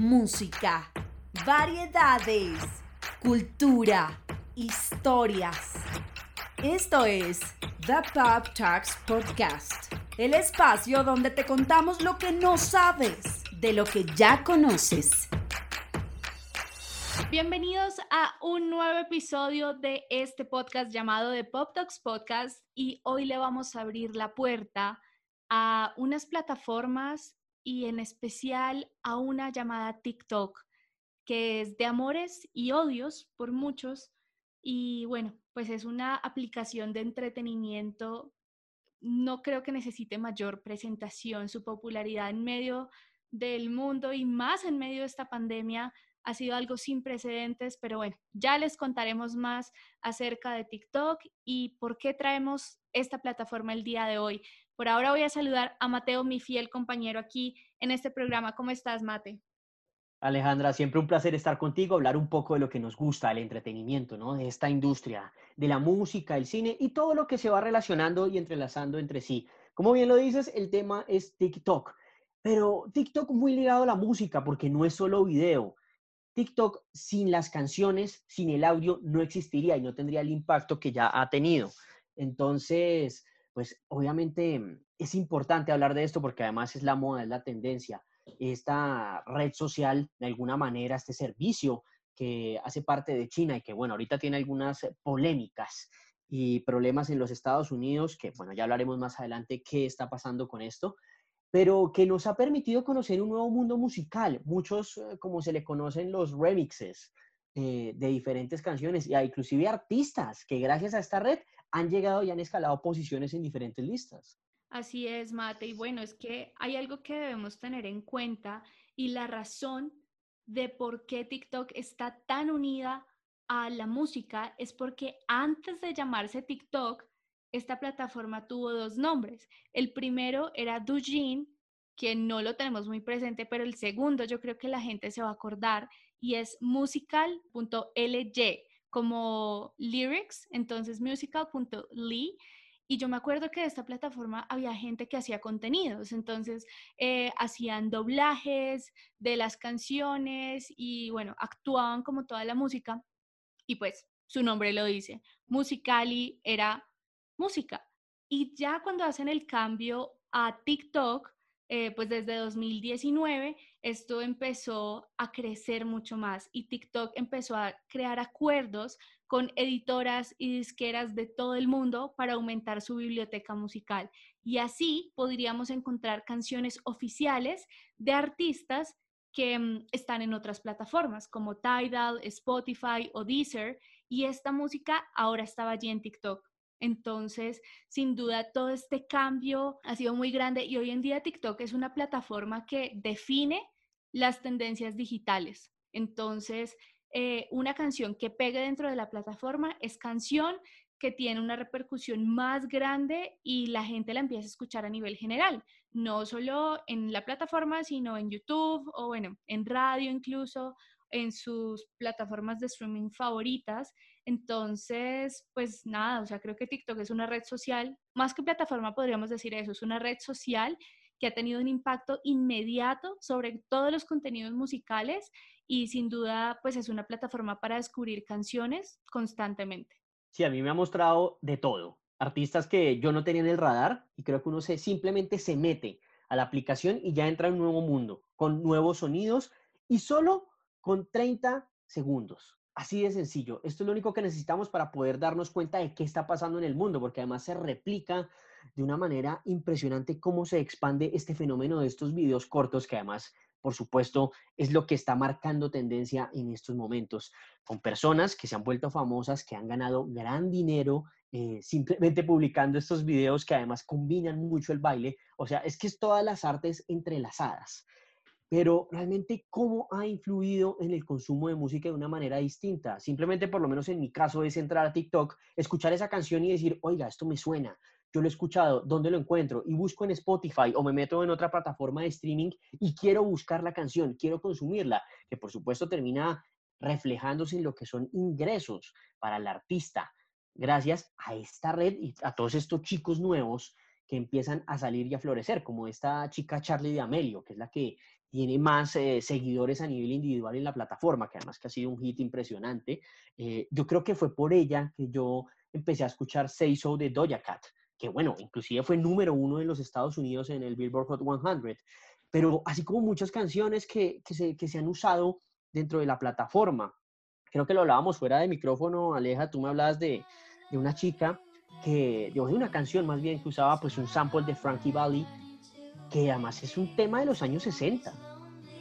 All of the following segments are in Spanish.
música, variedades, cultura, historias. Esto es The Pop Talks Podcast, el espacio donde te contamos lo que no sabes de lo que ya conoces. Bienvenidos a un nuevo episodio de este podcast llamado The Pop Talks Podcast y hoy le vamos a abrir la puerta a unas plataformas y en especial a una llamada TikTok, que es de amores y odios por muchos. Y bueno, pues es una aplicación de entretenimiento. No creo que necesite mayor presentación. Su popularidad en medio del mundo y más en medio de esta pandemia ha sido algo sin precedentes, pero bueno, ya les contaremos más acerca de TikTok y por qué traemos esta plataforma el día de hoy. Por ahora voy a saludar a Mateo, mi fiel compañero aquí en este programa. ¿Cómo estás, Mate? Alejandra, siempre un placer estar contigo, hablar un poco de lo que nos gusta, el entretenimiento, ¿no? De esta industria, de la música, el cine y todo lo que se va relacionando y entrelazando entre sí. Como bien lo dices, el tema es TikTok, pero TikTok muy ligado a la música porque no es solo video. TikTok sin las canciones, sin el audio, no existiría y no tendría el impacto que ya ha tenido. Entonces, pues obviamente mm, es importante hablar de esto porque además es la moda, es la tendencia. Esta red social, de alguna manera, este servicio que hace parte de China y que, bueno, ahorita tiene algunas polémicas y problemas en los Estados Unidos, que, bueno, ya hablaremos más adelante qué está pasando con esto, pero que nos ha permitido conocer un nuevo mundo musical, muchos, eh, como se le conocen, los remixes eh, de diferentes canciones, y inclusive artistas que gracias a esta red han llegado y han escalado posiciones en diferentes listas. Así es, Mate. Y bueno, es que hay algo que debemos tener en cuenta y la razón de por qué TikTok está tan unida a la música es porque antes de llamarse TikTok, esta plataforma tuvo dos nombres. El primero era Douyin, que no lo tenemos muy presente, pero el segundo yo creo que la gente se va a acordar y es musical.ly como lyrics, entonces musical.ly. Y yo me acuerdo que de esta plataforma había gente que hacía contenidos, entonces eh, hacían doblajes de las canciones y bueno, actuaban como toda la música. Y pues su nombre lo dice, Musicali era música. Y ya cuando hacen el cambio a TikTok, eh, pues desde 2019 esto empezó a crecer mucho más y TikTok empezó a crear acuerdos con editoras y disqueras de todo el mundo para aumentar su biblioteca musical. Y así podríamos encontrar canciones oficiales de artistas que mm, están en otras plataformas como Tidal, Spotify o Deezer. Y esta música ahora estaba allí en TikTok. Entonces, sin duda, todo este cambio ha sido muy grande y hoy en día TikTok es una plataforma que define las tendencias digitales. Entonces, eh, una canción que pegue dentro de la plataforma es canción que tiene una repercusión más grande y la gente la empieza a escuchar a nivel general, no solo en la plataforma, sino en YouTube o bueno, en radio incluso, en sus plataformas de streaming favoritas. Entonces, pues nada, o sea, creo que TikTok es una red social, más que plataforma podríamos decir eso, es una red social que ha tenido un impacto inmediato sobre todos los contenidos musicales y sin duda, pues es una plataforma para descubrir canciones constantemente. Sí, a mí me ha mostrado de todo. Artistas que yo no tenía en el radar y creo que uno se, simplemente se mete a la aplicación y ya entra en un nuevo mundo, con nuevos sonidos y solo con 30 segundos. Así de sencillo. Esto es lo único que necesitamos para poder darnos cuenta de qué está pasando en el mundo, porque además se replica de una manera impresionante cómo se expande este fenómeno de estos videos cortos, que además, por supuesto, es lo que está marcando tendencia en estos momentos, con personas que se han vuelto famosas, que han ganado gran dinero eh, simplemente publicando estos videos que además combinan mucho el baile. O sea, es que es todas las artes entrelazadas pero realmente cómo ha influido en el consumo de música de una manera distinta. Simplemente, por lo menos en mi caso, es entrar a TikTok, escuchar esa canción y decir, oiga, esto me suena, yo lo he escuchado, ¿dónde lo encuentro? Y busco en Spotify o me meto en otra plataforma de streaming y quiero buscar la canción, quiero consumirla, que por supuesto termina reflejándose en lo que son ingresos para el artista, gracias a esta red y a todos estos chicos nuevos que empiezan a salir y a florecer, como esta chica Charlie de Amelio, que es la que tiene más eh, seguidores a nivel individual en la plataforma, que además que ha sido un hit impresionante. Eh, yo creo que fue por ella que yo empecé a escuchar Say So de Doja Cat, que bueno, inclusive fue número uno en los Estados Unidos en el Billboard Hot 100, pero así como muchas canciones que, que, se, que se han usado dentro de la plataforma. Creo que lo hablábamos fuera de micrófono, Aleja, tú me hablabas de, de una chica que, de una canción más bien que usaba pues un sample de Frankie Valli que además es un tema de los años 60,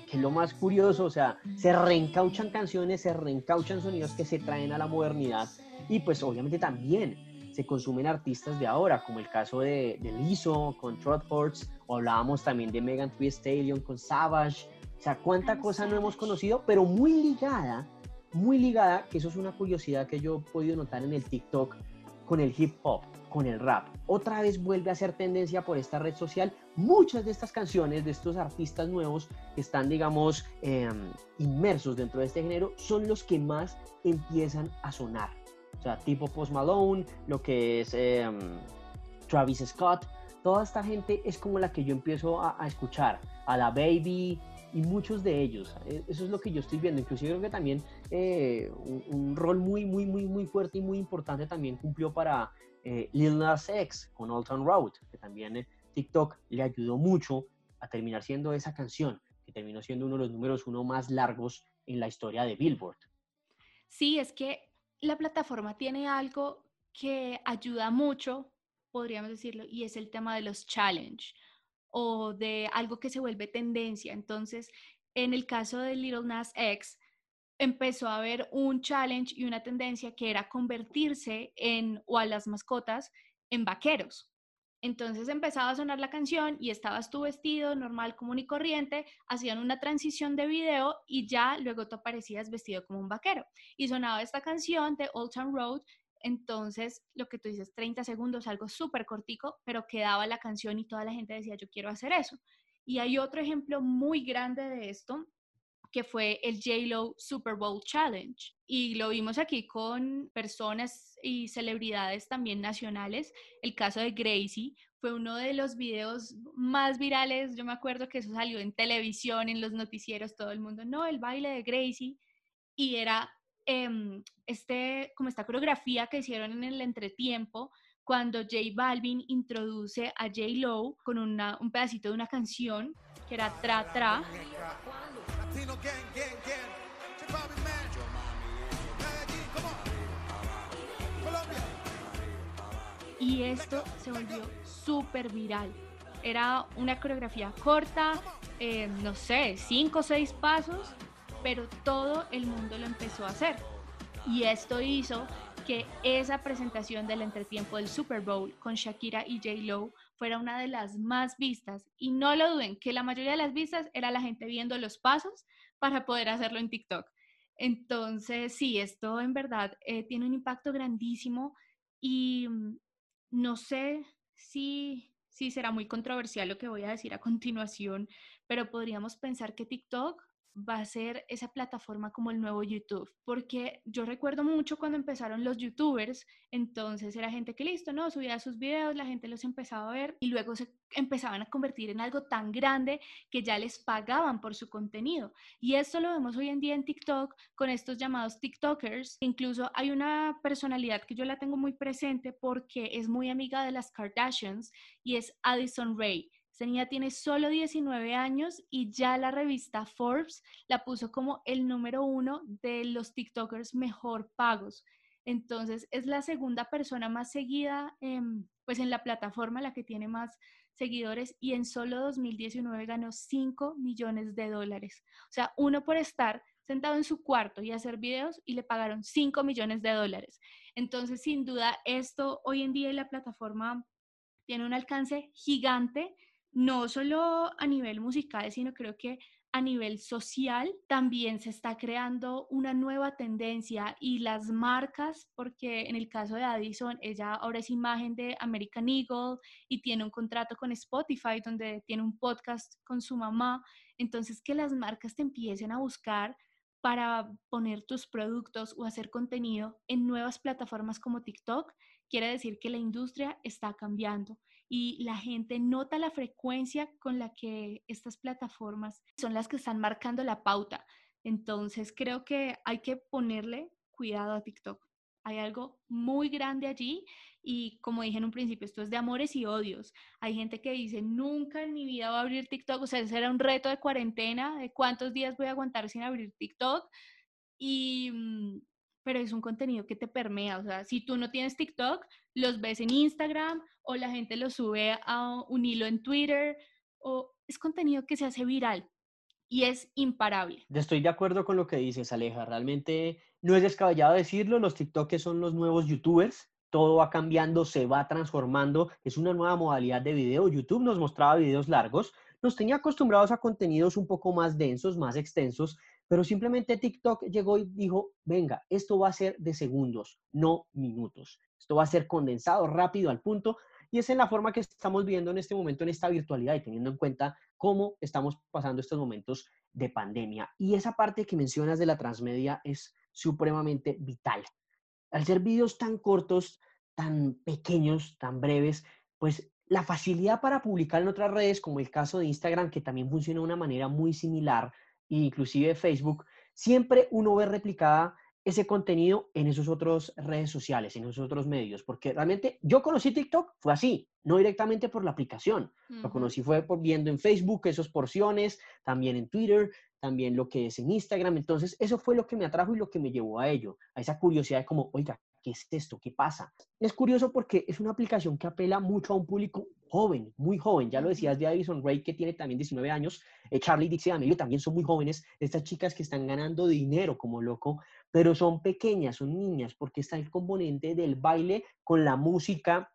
que es lo más curioso, o sea, se reencauchan canciones, se reencauchan sonidos que se traen a la modernidad y pues obviamente también se consumen artistas de ahora, como el caso de, de Lizzo con Trot Horts, o hablábamos también de Megan Thee Stallion con Savage, o sea, cuánta cosa no hemos conocido, pero muy ligada, muy ligada, que eso es una curiosidad que yo he podido notar en el TikTok con el hip hop con el rap. Otra vez vuelve a ser tendencia por esta red social. Muchas de estas canciones, de estos artistas nuevos que están, digamos, em, inmersos dentro de este género, son los que más empiezan a sonar. O sea, tipo Post Malone, lo que es em, Travis Scott, toda esta gente es como la que yo empiezo a, escuchar. A la Baby, y muchos de ellos. E, eso es lo que yo estoy viendo. Inclusive creo que también eh, un, un, rol muy, muy, muy, muy fuerte y muy importante también cumplió para eh, Lil Nas X con Old Town Road, que también eh, TikTok le ayudó mucho a terminar siendo esa canción, que terminó siendo uno de los números uno más largos en la historia de Billboard. Sí, es que la plataforma tiene algo que ayuda mucho, podríamos decirlo, y es el tema de los challenge o de algo que se vuelve tendencia. Entonces, en el caso de Little Nas X, empezó a haber un challenge y una tendencia que era convertirse en, o a las mascotas, en vaqueros. Entonces empezaba a sonar la canción y estabas tu vestido normal, común y corriente, hacían una transición de video y ya luego tú aparecías vestido como un vaquero. Y sonaba esta canción de Old Town Road, entonces lo que tú dices, 30 segundos, algo súper cortico, pero quedaba la canción y toda la gente decía, yo quiero hacer eso. Y hay otro ejemplo muy grande de esto, que fue el JLo Super Bowl Challenge. Y lo vimos aquí con personas y celebridades también nacionales. El caso de Gracie fue uno de los videos más virales. Yo me acuerdo que eso salió en televisión, en los noticieros, todo el mundo, no, el baile de Gracie. Y era em, este, como esta coreografía que hicieron en el entretiempo cuando J Balvin introduce a J Lo con una, un pedacito de una canción que era Tra Tra y esto se volvió súper viral. Era una coreografía corta, eh, no sé, cinco o seis pasos, pero todo el mundo lo empezó a hacer. Y esto hizo que esa presentación del entretiempo del Super Bowl con Shakira y J. Lo fuera una de las más vistas. Y no lo duden, que la mayoría de las vistas era la gente viendo los pasos para poder hacerlo en TikTok. Entonces, sí, esto en verdad eh, tiene un impacto grandísimo y mm, no sé si, si será muy controversial lo que voy a decir a continuación, pero podríamos pensar que TikTok va a ser esa plataforma como el nuevo YouTube, porque yo recuerdo mucho cuando empezaron los youtubers, entonces era gente que listo, ¿no? Subía sus videos, la gente los empezaba a ver y luego se empezaban a convertir en algo tan grande que ya les pagaban por su contenido. Y esto lo vemos hoy en día en TikTok con estos llamados TikTokers. Incluso hay una personalidad que yo la tengo muy presente porque es muy amiga de las Kardashians y es Addison Ray esta niña tiene solo 19 años y ya la revista Forbes la puso como el número uno de los TikTokers mejor pagos. Entonces es la segunda persona más seguida pues en la plataforma, la que tiene más seguidores y en solo 2019 ganó 5 millones de dólares. O sea, uno por estar sentado en su cuarto y hacer videos y le pagaron 5 millones de dólares. Entonces, sin duda, esto hoy en día en la plataforma tiene un alcance gigante no solo a nivel musical, sino creo que a nivel social también se está creando una nueva tendencia y las marcas, porque en el caso de Addison, ella ahora es imagen de American Eagle y tiene un contrato con Spotify donde tiene un podcast con su mamá, entonces que las marcas te empiecen a buscar para poner tus productos o hacer contenido en nuevas plataformas como TikTok, quiere decir que la industria está cambiando y la gente nota la frecuencia con la que estas plataformas son las que están marcando la pauta. Entonces creo que hay que ponerle cuidado a TikTok. Hay algo muy grande allí y como dije en un principio, esto es de amores y odios. Hay gente que dice, nunca en mi vida voy a abrir TikTok, o sea, ese era un reto de cuarentena, de cuántos días voy a aguantar sin abrir TikTok. Y, mm, pero es un contenido que te permea, o sea, si tú no tienes TikTok, los ves en Instagram o la gente lo sube a un hilo en Twitter o es contenido que se hace viral y es imparable. Estoy de acuerdo con lo que dices, Aleja. Realmente no es descabellado decirlo, los TikTokers son los nuevos YouTubers. Todo va cambiando, se va transformando. Es una nueva modalidad de video. YouTube nos mostraba videos largos, nos tenía acostumbrados a contenidos un poco más densos, más extensos, pero simplemente TikTok llegó y dijo, venga, esto va a ser de segundos, no minutos. Esto va a ser condensado, rápido, al punto. Y es en la forma que estamos viendo en este momento, en esta virtualidad y teniendo en cuenta cómo estamos pasando estos momentos de pandemia. Y esa parte que mencionas de la transmedia es supremamente vital. Al ser vídeos tan cortos, tan pequeños, tan breves, pues la facilidad para publicar en otras redes, como el caso de Instagram, que también funciona de una manera muy similar, inclusive Facebook, siempre uno ve replicada ese contenido en esos otros redes sociales, en esos otros medios, porque realmente yo conocí TikTok, fue así, no directamente por la aplicación, lo conocí fue por viendo en Facebook esas porciones, también en Twitter, también lo que es en Instagram, entonces eso fue lo que me atrajo y lo que me llevó a ello, a esa curiosidad de como, oiga, ¿qué es esto? ¿Qué pasa? Es curioso porque es una aplicación que apela mucho a un público joven, muy joven. Ya lo decías de Addison Ray, que tiene también 19 años. Eh, Charlie Dixie Amelio también son muy jóvenes. Estas chicas que están ganando dinero como loco, pero son pequeñas, son niñas, porque está el componente del baile con la música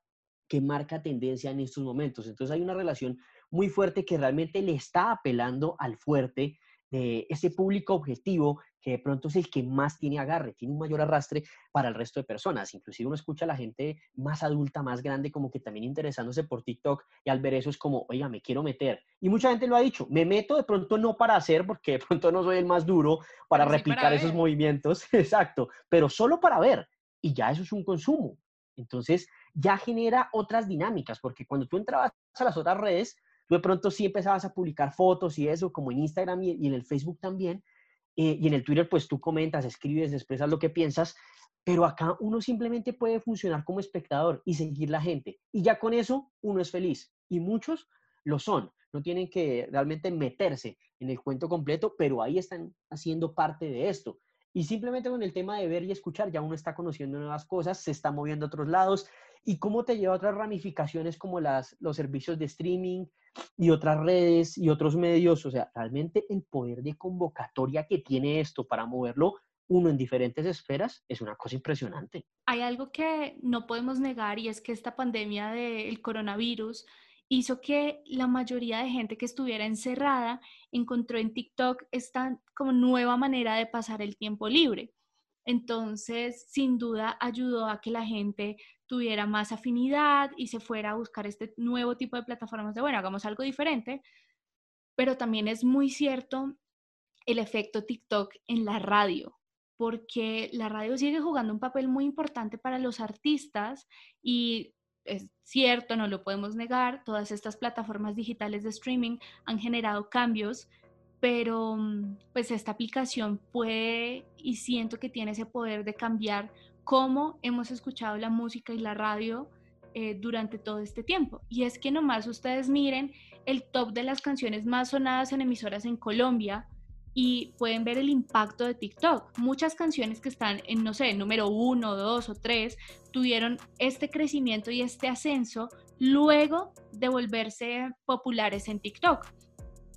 que marca tendencia en estos momentos. Entonces hay una relación muy fuerte que realmente le está apelando al fuerte de ese público objetivo que de pronto es el que más tiene agarre, tiene un mayor arrastre para el resto de personas. Inclusive uno escucha a la gente más adulta, más grande, como que también interesándose por TikTok y al ver eso es como, oiga, me quiero meter. Y mucha gente lo ha dicho, me meto de pronto no para hacer, porque de pronto no soy el más duro para replicar esos movimientos, exacto, pero solo para ver. Y ya eso es un consumo. Entonces ya genera otras dinámicas, porque cuando tú entrabas a las otras redes, tú de pronto sí empezabas a publicar fotos y eso, como en Instagram y en el Facebook también, eh, y en el Twitter pues tú comentas, escribes, expresas lo que piensas, pero acá uno simplemente puede funcionar como espectador y seguir la gente. Y ya con eso uno es feliz. Y muchos lo son. No tienen que realmente meterse en el cuento completo, pero ahí están haciendo parte de esto. Y simplemente con el tema de ver y escuchar, ya uno está conociendo nuevas cosas, se está moviendo a otros lados. ¿Y cómo te lleva a otras ramificaciones como las, los servicios de streaming, y otras redes y otros medios. O sea, realmente el poder de convocatoria que tiene esto para moverlo uno en diferentes esferas es una cosa impresionante. Hay algo que no podemos negar y es que esta pandemia del coronavirus hizo que la mayoría de gente que estuviera encerrada encontró en TikTok esta como nueva manera de pasar el tiempo libre. Entonces, sin duda, ayudó a que la gente tuviera más afinidad y se fuera a buscar este nuevo tipo de plataformas de, bueno, hagamos algo diferente. Pero también es muy cierto el efecto TikTok en la radio, porque la radio sigue jugando un papel muy importante para los artistas y es cierto, no lo podemos negar, todas estas plataformas digitales de streaming han generado cambios pero mm, pues esta aplicación puede y siento que tiene ese poder de cambiar cómo hemos escuchado la música y la radio eh, durante todo este tiempo. Y es que nomás ustedes miren el top de las canciones más sonadas en emisoras en Colombia y pueden ver el impacto de TikTok. Muchas canciones que están en, no sé, número uno, dos o tres, tuvieron este crecimiento y este ascenso luego de volverse populares en TikTok.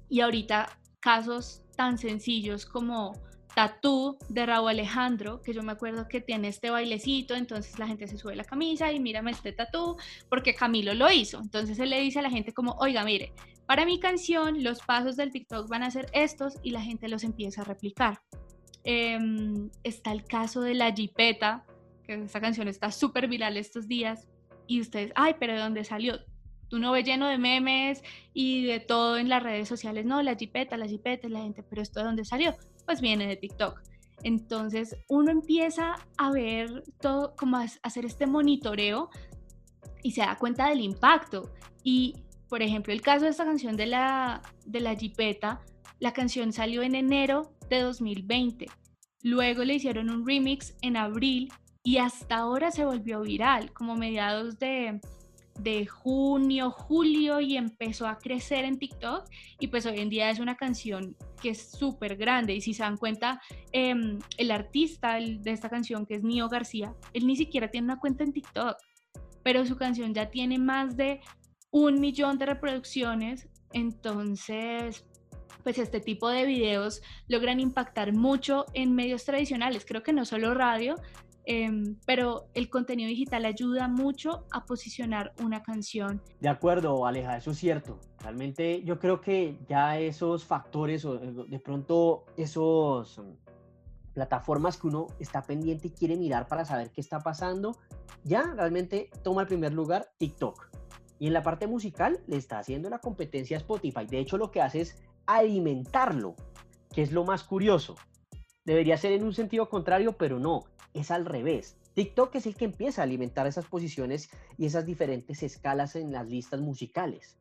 Y ahorita casos tan sencillos como Tatú de Raúl Alejandro, que yo me acuerdo que tiene este bailecito, entonces la gente se sube la camisa y mírame este tatú, porque Camilo lo hizo. Entonces él le dice a la gente como, oiga, mire, para mi canción los pasos del TikTok van a ser estos y la gente los empieza a replicar. Em, está el caso de La Jipeta, que esta canción está súper viral estos días, y ustedes, ay, pero ¿de dónde salió? Uno ve lleno de memes y de todo en las redes sociales, no, la jipeta, la jipeta, la gente, pero esto de dónde salió? Pues viene de TikTok. Entonces uno empieza a ver todo, como a hacer este monitoreo y se da cuenta del impacto. Y, por ejemplo, el caso de esta canción de la, de la Jipeta, la canción salió en enero de 2020. Luego le hicieron un remix en abril y hasta ahora se volvió viral, como mediados de, de junio, julio y empezó a crecer en TikTok. Y pues hoy en día es una canción que es súper grande. Y si se dan cuenta, em, el artista de esta canción que es Nio García, él ni siquiera tiene una cuenta en TikTok, pero su canción ya tiene más de un millón de reproducciones, entonces pues este tipo de videos logran impactar mucho en medios tradicionales, creo que no solo radio, Em, pero el contenido digital ayuda mucho a posicionar una canción. De acuerdo, Aleja, eso es cierto. Realmente yo creo que ya esos factores o eh, de pronto esos mm, plataformas que uno está pendiente y quiere mirar para saber qué está pasando, ya realmente toma el primer lugar TikTok. Y en la parte musical le está haciendo la competencia a Spotify. De hecho, lo que hace es alimentarlo, que es lo más curioso. Debería ser en un sentido contrario, pero no es al revés. TikTok es el que empieza a alimentar esas posiciones y esas diferentes escalas en las listas musicales.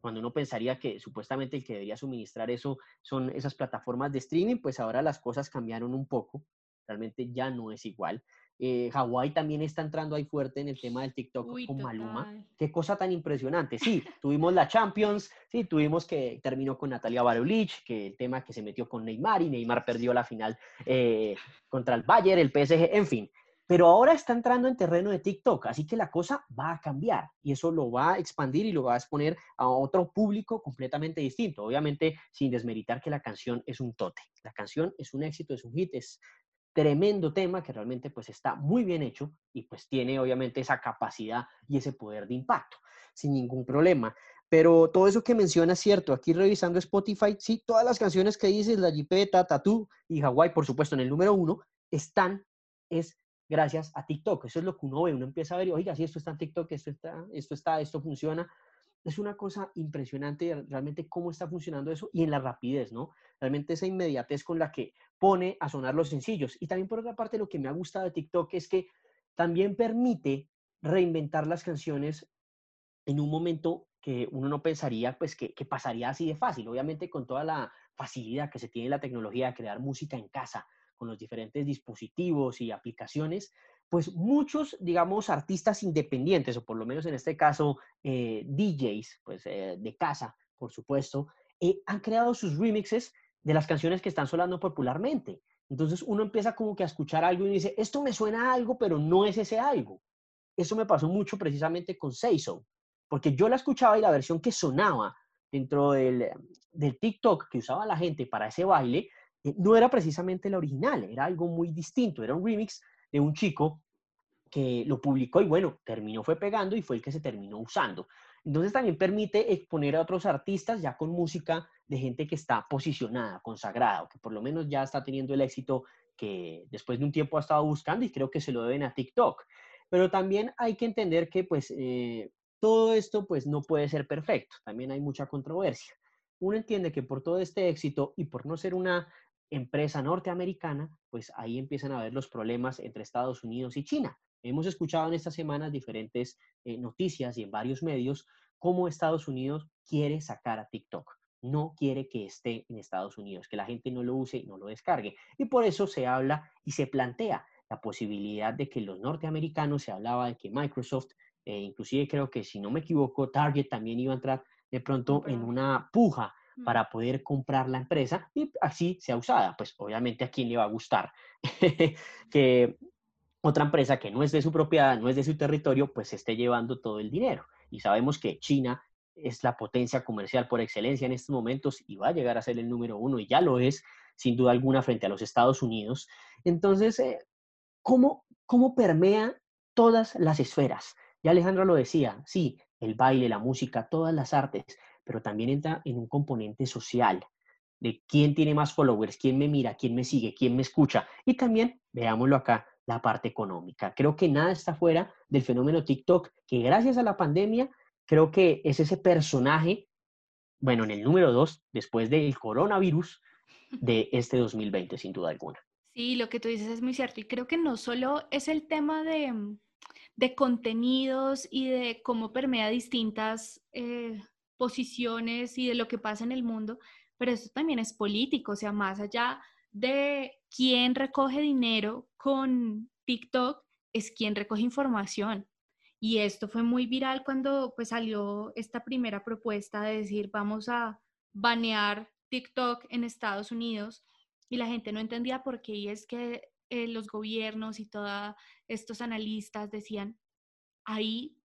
Cuando uno pensaría que supuestamente el que debería suministrar eso son esas plataformas de streaming, pues ahora las cosas cambiaron un poco. Realmente ya no es igual. Eh, Hawái también está entrando ahí fuerte en el tema del TikTok con Maluma. Qué cosa tan impresionante. Sí, tuvimos la Champions, sí, tuvimos que terminó con Natalia Barulich, que el tema que se metió con Neymar y Neymar perdió la final eh, contra el Bayern, el PSG, en fin. Pero ahora está entrando en terreno de TikTok, así que la cosa va a cambiar y eso lo va a expandir y lo va a exponer a otro público completamente distinto. Obviamente, sin desmeritar que la canción es un tote. La canción es un éxito, es un hit, es tremendo tema que realmente pues está muy bien hecho y pues tiene obviamente esa capacidad y ese poder de impacto sin ningún problema. Pero todo eso que menciona es cierto. Aquí revisando Spotify, sí, todas las canciones que dices, La Jipeta, Tattoo y Hawaii, por supuesto, en el número uno, están, es gracias a TikTok. Eso es lo que uno ve. Uno empieza a ver, oiga, si esto está en TikTok, esto está, esto está, esto funciona es una cosa impresionante realmente cómo está funcionando eso y en la rapidez, ¿no? Realmente esa inmediatez con la que pone a sonar los sencillos. Y también por otra parte lo que me ha gustado de TikTok es que también permite reinventar las canciones en un momento que uno no pensaría pues que, que pasaría así de fácil. Obviamente con toda la facilidad que se tiene la tecnología de crear música en casa, con los diferentes dispositivos y aplicaciones, pues muchos, digamos, artistas independientes, o por lo menos en este caso eh, DJs, pues eh, de casa, por supuesto, eh, han creado sus remixes de las canciones que están sonando popularmente. Entonces uno empieza como que a escuchar algo y dice, esto me suena a algo, pero no es ese algo. Eso me pasó mucho precisamente con Seiso, porque yo la escuchaba y la versión que sonaba dentro del, del TikTok que usaba la gente para ese baile, no era precisamente la original, era algo muy distinto, era un remix de un chico que lo publicó y bueno, terminó fue pegando y fue el que se terminó usando. Entonces también permite exponer a otros artistas ya con música de gente que está posicionada, consagrada, que por lo menos ya está teniendo el éxito que después de un tiempo ha estado buscando y creo que se lo deben a TikTok. Pero también hay que entender que pues eh, todo esto pues no puede ser perfecto, también hay mucha controversia. Uno entiende que por todo este éxito y por no ser una empresa norteamericana, pues ahí empiezan a ver los problemas entre Estados Unidos y China. Hemos escuchado en estas semanas diferentes eh, noticias y en varios medios cómo Estados Unidos quiere sacar a TikTok. No quiere que esté en Estados Unidos, que la gente no lo use y no lo descargue. Y por eso se habla y se plantea la posibilidad de que los norteamericanos, se hablaba de que Microsoft, eh, inclusive creo que si no me equivoco, Target también iba a entrar de pronto en una puja. Para poder comprar la empresa y así sea usada. Pues obviamente a quién le va a gustar que otra empresa que no es de su propiedad, no es de su territorio, pues esté llevando todo el dinero. Y sabemos que China es la potencia comercial por excelencia en estos momentos y va a llegar a ser el número uno y ya lo es, sin duda alguna, frente a los Estados Unidos. Entonces, eh, ¿cómo, ¿cómo permea todas las esferas? Ya Alejandro lo decía, sí, el baile, la música, todas las artes, pero también entra en un componente social de quién tiene más followers, quién me mira, quién me sigue, quién me escucha. Y también, veámoslo acá, la parte económica. Creo que nada está fuera del fenómeno TikTok, que gracias a la pandemia, creo que es ese personaje, bueno, en el número dos, después del coronavirus, de este 2020, sin duda alguna. Sí, lo que tú dices es muy cierto. Y creo que no solo es el tema de, de contenidos y de cómo permea distintas eh, posiciones y de lo que pasa en el mundo, pero esto también es político, o sea, más allá de quién recoge dinero con TikTok, es quien recoge información. Y esto fue muy viral cuando pues salió esta primera propuesta de decir vamos a banear TikTok en Estados Unidos y la gente no entendía por qué y es que eh, los gobiernos y todos estos analistas decían, ahí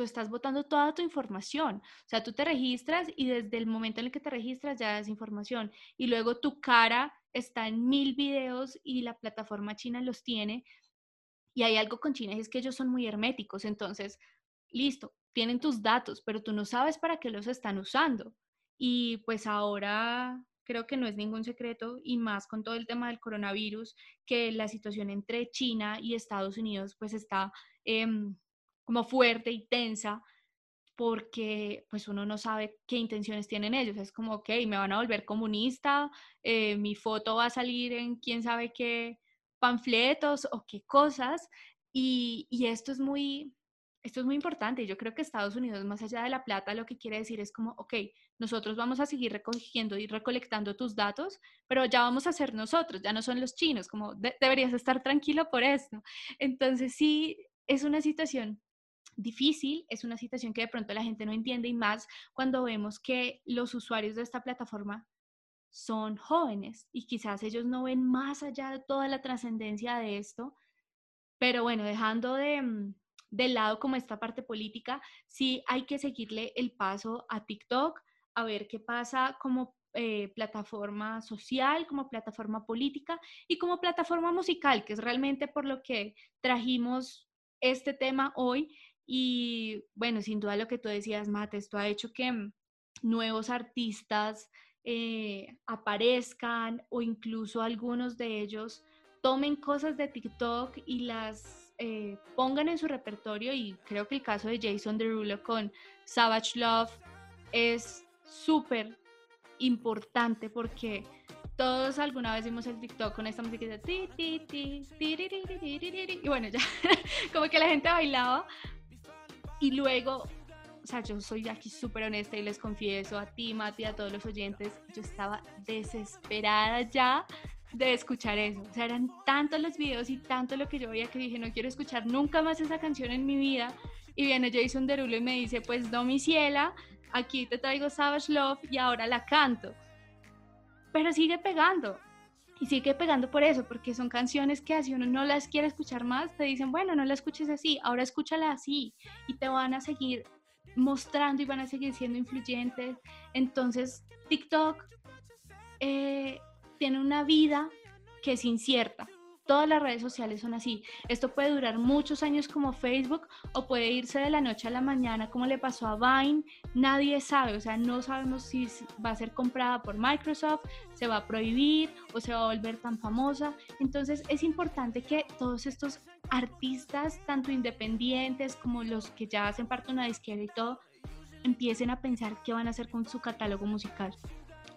tú estás botando toda tu información. O sea, tú te registras y desde el momento en el que te registras ya es información. Y luego tu cara está en mil videos y la plataforma china los tiene. Y hay algo con China, es que ellos son muy herméticos. Entonces, listo, tienen tus datos, pero tú no sabes para qué los están usando. Y pues ahora creo que no es ningún secreto, y más con todo el tema del coronavirus, que la situación entre China y Estados Unidos pues está em, como fuerte y tensa porque pues uno no sabe qué intenciones tienen ellos. Es como, ok, me van a volver comunista, eh, mi foto va a salir en quién sabe qué panfletos o qué cosas. Y, y, esto es muy, esto es muy importante. Yo creo que Estados Unidos, más allá de la plata, lo que quiere decir es como, ok, nosotros vamos a seguir recogiendo y recolectando tus datos, pero ya vamos a ser nosotros, ya no son los chinos, como deberías estar tranquilo por esto. Entonces sí, es una situación difícil, es una situación que de pronto la gente no entiende y más cuando vemos que los usuarios de esta plataforma son jóvenes y quizás ellos no ven más allá de toda la trascendencia de esto, pero bueno, dejando de, mm, de lado como esta parte política, sí hay que seguirle el paso a TikTok, a ver qué pasa como eh, plataforma social, como plataforma política y como plataforma musical, que es realmente por lo que trajimos este tema hoy. Y bueno, sin duda lo que tú decías, Mate, esto ha hecho que mm, nuevos artistas eh, aparezcan o incluso algunos de ellos tomen cosas de TikTok y las eh, pongan en su repertorio y creo que el caso de Jason Derulo con Savage Love es súper importante porque todos alguna vez vimos el TikTok con esta música y bueno, ya como que la gente bailaba y luego, o sea, yo soy aquí súper honesta y les confieso a ti, Mati, a todos los oyentes, yo estaba desesperada ya de escuchar eso. O sea, eran tantos los videos y tanto lo que yo veía que dije, no quiero escuchar nunca más esa canción en mi vida. Y viene Jason Derulo y me dice, pues no, mi ciela, aquí te traigo Savage Love y ahora la canto. Pero sigue pegando. Y sigue pegando por eso, porque son canciones que si uno no las quiere escuchar más, te dicen, bueno, no la escuches así, ahora escúchala así. Y te van a seguir mostrando y van a seguir siendo influyentes. Entonces, TikTok eh, tiene una vida que es incierta Todas las redes sociales son así. Esto puede durar muchos años como Facebook o puede irse de la noche a la mañana como le pasó a Vine. Nadie sabe, o sea, no sabemos si va a ser comprada por Microsoft, se va a prohibir o se va a volver tan famosa. Entonces es importante que todos estos artistas, tanto independientes como los que ya hacen parte de una disquera y todo, empiecen a pensar qué van a hacer con su catálogo musical.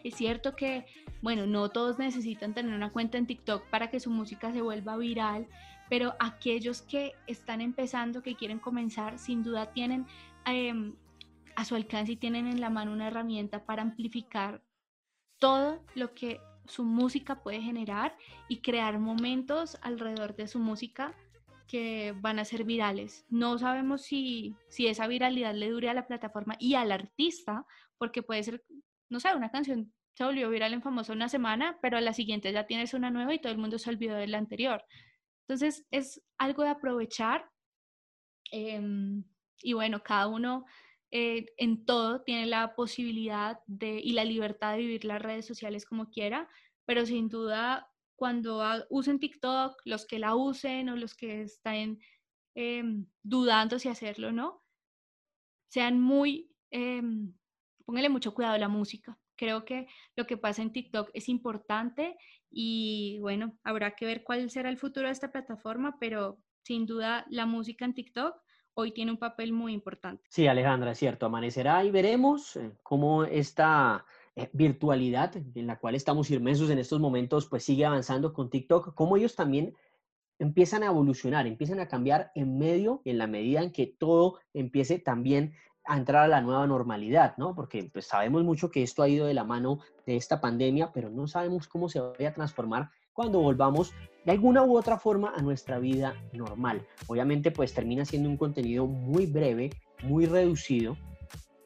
Es cierto que, bueno, no todos necesitan tener una cuenta en TikTok para que su música se vuelva viral, pero aquellos que están empezando, que quieren comenzar, sin duda tienen em, a su alcance y tienen en la mano una herramienta para amplificar todo lo que su música puede generar y crear momentos alrededor de su música que van a ser virales. No sabemos si, si esa viralidad le dure a la plataforma y al artista, porque puede ser no sé, una canción se volvió viral en famoso una semana, pero a la siguiente ya tienes una nueva y todo el mundo se olvidó de la anterior. Entonces es algo de aprovechar em, y bueno, cada uno eh, en todo tiene la posibilidad de, y la libertad de vivir las redes sociales como quiera, pero sin duda cuando usen TikTok, los que la usen o los que están em, dudando si hacerlo o no, sean muy em, póngale mucho cuidado a la música. Creo que lo que pasa en TikTok es importante y bueno, habrá que ver cuál será el futuro de esta plataforma, pero sin duda la música en TikTok hoy tiene un papel muy importante. Sí, Alejandra, es cierto, amanecerá y veremos eh, cómo esta eh, virtualidad en la cual estamos inmersos en estos momentos, pues sigue avanzando con TikTok, cómo ellos también empiezan a evolucionar, empiezan a cambiar en medio, en la medida en que todo empiece también a entrar a la nueva normalidad, ¿no? Porque pues, sabemos mucho que esto ha ido de la mano de esta pandemia, pero no sabemos cómo se vaya a transformar cuando volvamos de alguna u otra forma a nuestra vida normal. Obviamente, pues termina siendo un contenido muy breve, muy reducido,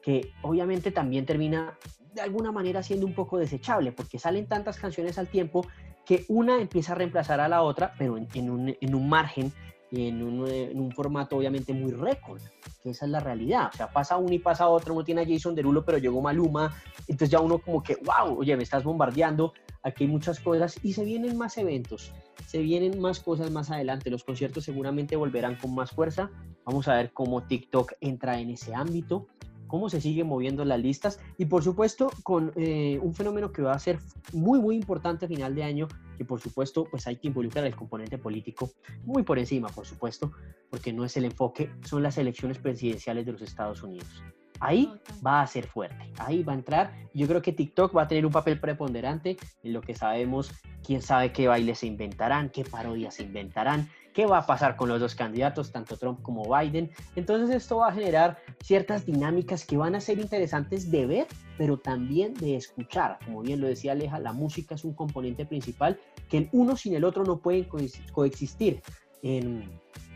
que obviamente también termina de alguna manera siendo un poco desechable, porque salen tantas canciones al tiempo que una empieza a reemplazar a la otra, pero en, un, en un, margen y en un, en un, formato obviamente muy récord, que esa es la realidad. O sea, pasa uno y pasa otro, uno tiene a Jason Derulo, pero llegó Maluma, entonces ya uno como que, wow, oye, me estás bombardeando, aquí hay muchas cosas y se vienen más eventos, se vienen más cosas más adelante, los conciertos seguramente volverán con más fuerza, vamos a ver cómo TikTok entra en ese ámbito, cómo se siguen moviendo las listas. Y por supuesto con eh, un fenómeno que va a ser muy muy importante a final de año y por supuesto pues hay que involucrar el componente político muy por encima por supuesto porque no es el enfoque son las elecciones presidenciales de los Estados Unidos. Ahí va a ser fuerte, ahí va a entrar. Yo creo que TikTok va a tener un papel preponderante en lo que sabemos, quién sabe qué bailes se inventarán, qué parodias se inventarán, qué va a pasar con los dos candidatos, tanto Trump como Biden. Entonces esto va a generar ciertas dinámicas que van a ser interesantes de ver, pero también de escuchar. Como bien lo decía Aleja, la música es un componente principal que el uno sin el otro no pueden coexistir en,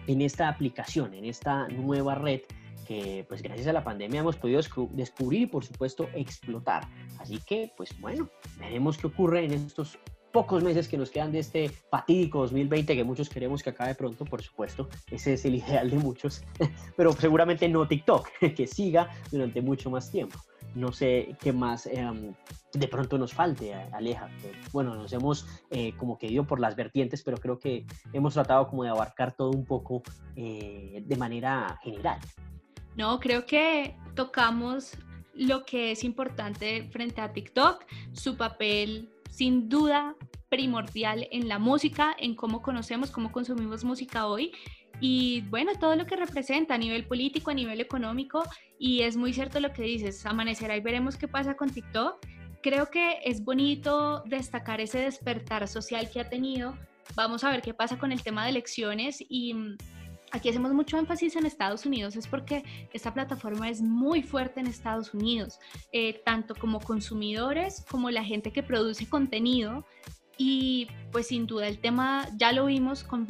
en esta aplicación, en esta nueva red que pues gracias a la pandemia hemos podido descubrir y por supuesto explotar. Así que pues bueno, veremos qué ocurre en estos pocos meses que nos quedan de este fatídico 2020 que muchos queremos que acabe pronto, por supuesto. Ese es el ideal de muchos, pero seguramente no TikTok, que siga durante mucho más tiempo. No sé qué más em, de pronto nos falte, Aleja. Bueno, nos hemos eh, como que ido por las vertientes, pero creo que hemos tratado como de abarcar todo un poco eh, de manera general. No, creo que tocamos lo que es importante frente a TikTok, su papel sin duda primordial en la música, en cómo conocemos, cómo consumimos música hoy y bueno, todo lo que representa a nivel político, a nivel económico y es muy cierto lo que dices, amanecerá y veremos qué pasa con TikTok. Creo que es bonito destacar ese despertar social que ha tenido. Vamos a ver qué pasa con el tema de elecciones y aquí hacemos mucho énfasis en Estados Unidos es porque esta plataforma es muy fuerte en Estados Unidos, eh, tanto como consumidores como la gente que produce contenido. Y pues sin duda el tema, ya lo vimos con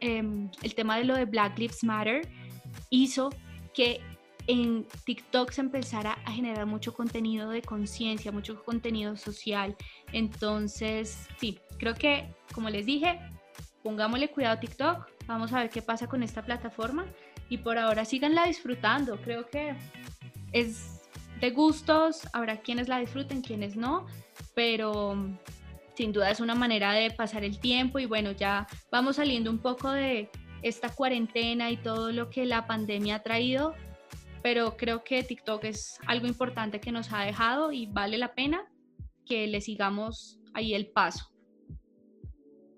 em, el tema de lo de Black Lives Matter, hizo que en TikTok se empezara a generar mucho contenido de conciencia, mucho contenido social. Entonces, sí, creo que, como les dije, pongámosle cuidado a TikTok, vamos a ver qué pasa con esta plataforma y por ahora síganla disfrutando, creo que es de gustos, habrá quienes la disfruten, quienes no, pero sin duda es una manera de pasar el tiempo y bueno, ya vamos saliendo un poco de esta cuarentena y todo lo que la pandemia ha traído, pero creo que TikTok es algo importante que nos ha dejado y vale la pena que le sigamos ahí el paso.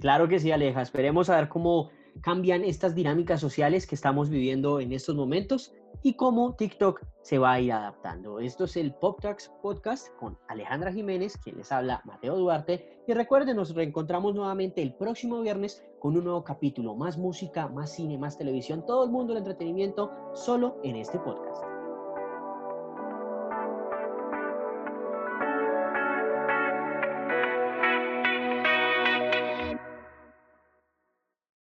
Claro que sí, Aleja. Esperemos a ver cómo cambian estas dinámicas sociales que estamos viviendo en estos momentos y cómo TikTok se va a ir adaptando. Esto es el Pop Talks Podcast con Alejandra Jiménez, quien les habla Mateo Duarte. Y recuerden, nos reencontramos nuevamente el próximo viernes con un nuevo capítulo, más música, más cine, más televisión, todo el mundo del entretenimiento, solo en este podcast.